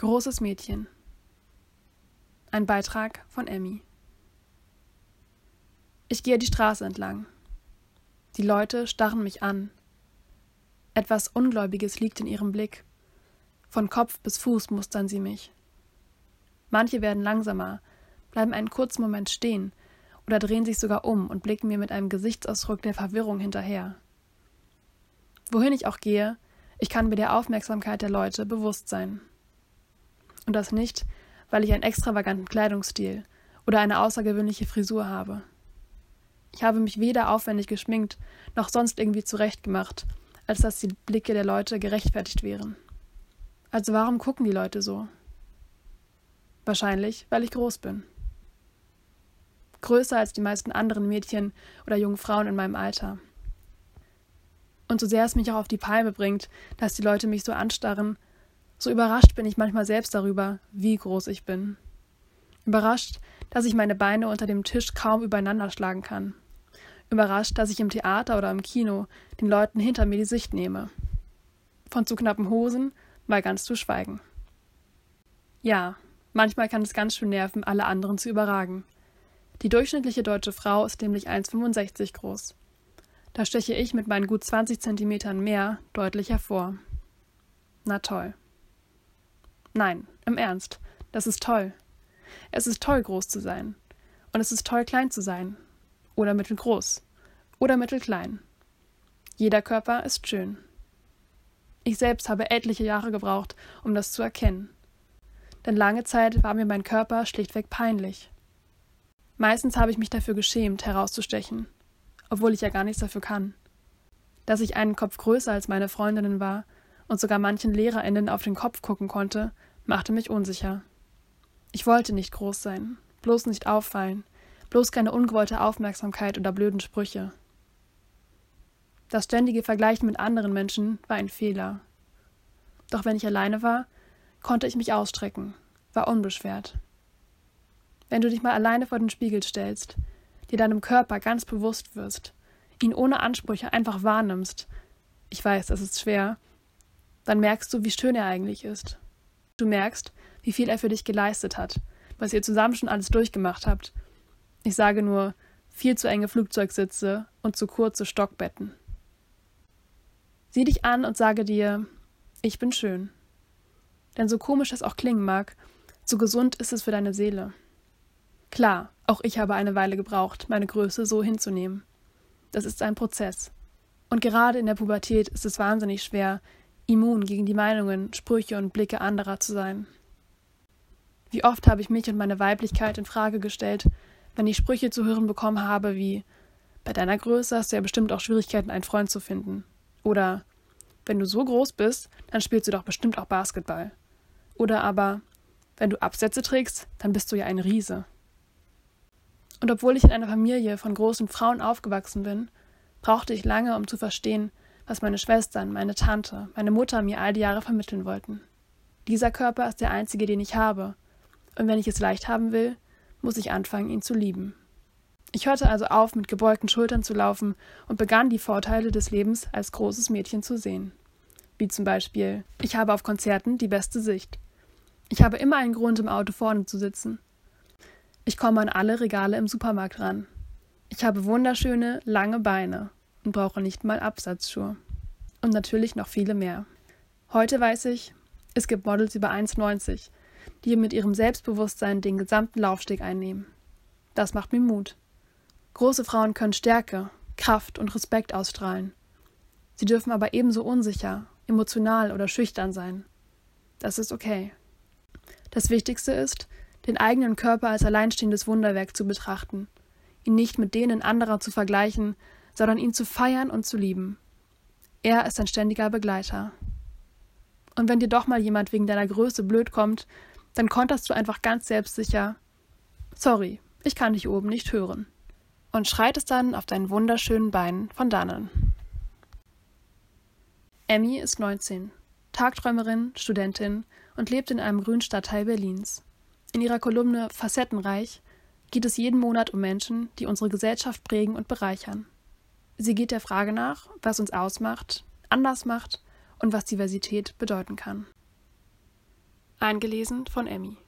Großes Mädchen. Ein Beitrag von Emmy. Ich gehe die Straße entlang. Die Leute starren mich an. Etwas Ungläubiges liegt in ihrem Blick. Von Kopf bis Fuß mustern sie mich. Manche werden langsamer, bleiben einen kurzen Moment stehen oder drehen sich sogar um und blicken mir mit einem Gesichtsausdruck der Verwirrung hinterher. Wohin ich auch gehe, ich kann mir der Aufmerksamkeit der Leute bewusst sein. Und das nicht, weil ich einen extravaganten Kleidungsstil oder eine außergewöhnliche Frisur habe. Ich habe mich weder aufwendig geschminkt noch sonst irgendwie zurechtgemacht, als dass die Blicke der Leute gerechtfertigt wären. Also warum gucken die Leute so? Wahrscheinlich, weil ich groß bin. Größer als die meisten anderen Mädchen oder jungen Frauen in meinem Alter. Und so sehr es mich auch auf die Palme bringt, dass die Leute mich so anstarren, so überrascht bin ich manchmal selbst darüber, wie groß ich bin. Überrascht, dass ich meine Beine unter dem Tisch kaum übereinander schlagen kann. Überrascht, dass ich im Theater oder im Kino den Leuten hinter mir die Sicht nehme. Von zu knappen Hosen mal ganz zu schweigen. Ja, manchmal kann es ganz schön nerven, alle anderen zu überragen. Die durchschnittliche deutsche Frau ist nämlich 1,65 groß. Da steche ich mit meinen gut 20 Zentimetern mehr deutlich hervor. Na toll. Nein, im Ernst, das ist toll. Es ist toll, groß zu sein. Und es ist toll, klein zu sein. Oder mittelgroß. Oder mittelklein. Jeder Körper ist schön. Ich selbst habe etliche Jahre gebraucht, um das zu erkennen. Denn lange Zeit war mir mein Körper schlichtweg peinlich. Meistens habe ich mich dafür geschämt, herauszustechen, obwohl ich ja gar nichts dafür kann. Dass ich einen Kopf größer als meine Freundinnen war und sogar manchen LehrerInnen auf den Kopf gucken konnte, machte mich unsicher. Ich wollte nicht groß sein, bloß nicht auffallen, bloß keine ungewollte Aufmerksamkeit oder blöden Sprüche. Das ständige Vergleichen mit anderen Menschen war ein Fehler. Doch wenn ich alleine war, konnte ich mich ausstrecken, war unbeschwert. Wenn du dich mal alleine vor den Spiegel stellst, dir deinem Körper ganz bewusst wirst, ihn ohne Ansprüche einfach wahrnimmst, ich weiß, das ist schwer, dann merkst du, wie schön er eigentlich ist. Du merkst, wie viel er für dich geleistet hat, was ihr zusammen schon alles durchgemacht habt. Ich sage nur, viel zu enge Flugzeugsitze und zu kurze Stockbetten. Sieh dich an und sage dir, ich bin schön. Denn so komisch es auch klingen mag, so gesund ist es für deine Seele. Klar, auch ich habe eine Weile gebraucht, meine Größe so hinzunehmen. Das ist ein Prozess. Und gerade in der Pubertät ist es wahnsinnig schwer, immun gegen die Meinungen, Sprüche und Blicke anderer zu sein. Wie oft habe ich mich und meine Weiblichkeit in Frage gestellt, wenn ich Sprüche zu hören bekommen habe wie Bei deiner Größe hast du ja bestimmt auch Schwierigkeiten, einen Freund zu finden. Oder wenn du so groß bist, dann spielst du doch bestimmt auch Basketball. Oder aber, wenn du Absätze trägst, dann bist du ja ein Riese. Und obwohl ich in einer Familie von großen Frauen aufgewachsen bin, brauchte ich lange, um zu verstehen, was meine Schwestern, meine Tante, meine Mutter mir all die Jahre vermitteln wollten. Dieser Körper ist der einzige, den ich habe, und wenn ich es leicht haben will, muss ich anfangen, ihn zu lieben. Ich hörte also auf, mit gebeugten Schultern zu laufen und begann die Vorteile des Lebens als großes Mädchen zu sehen. Wie zum Beispiel, ich habe auf Konzerten die beste Sicht. Ich habe immer einen Grund, im Auto vorne zu sitzen. Ich komme an alle Regale im Supermarkt ran. Ich habe wunderschöne, lange Beine und brauche nicht mal Absatzschuhe. Und natürlich noch viele mehr. Heute weiß ich, es gibt Models über 1,90, die mit ihrem Selbstbewusstsein den gesamten Laufsteg einnehmen. Das macht mir Mut. Große Frauen können Stärke, Kraft und Respekt ausstrahlen. Sie dürfen aber ebenso unsicher, emotional oder schüchtern sein. Das ist okay. Das Wichtigste ist, den eigenen Körper als alleinstehendes Wunderwerk zu betrachten, ihn nicht mit denen anderer zu vergleichen, sondern ihn zu feiern und zu lieben. Er ist ein ständiger Begleiter. Und wenn dir doch mal jemand wegen deiner Größe blöd kommt, dann konterst du einfach ganz selbstsicher Sorry, ich kann dich oben nicht hören und schreitest dann auf deinen wunderschönen Beinen von dannen. Emmy ist 19, Tagträumerin, Studentin und lebt in einem grünen Stadtteil Berlins. In ihrer Kolumne Facettenreich geht es jeden Monat um Menschen, die unsere Gesellschaft prägen und bereichern. Sie geht der Frage nach, was uns ausmacht, anders macht und was Diversität bedeuten kann. Eingelesen von Emmy.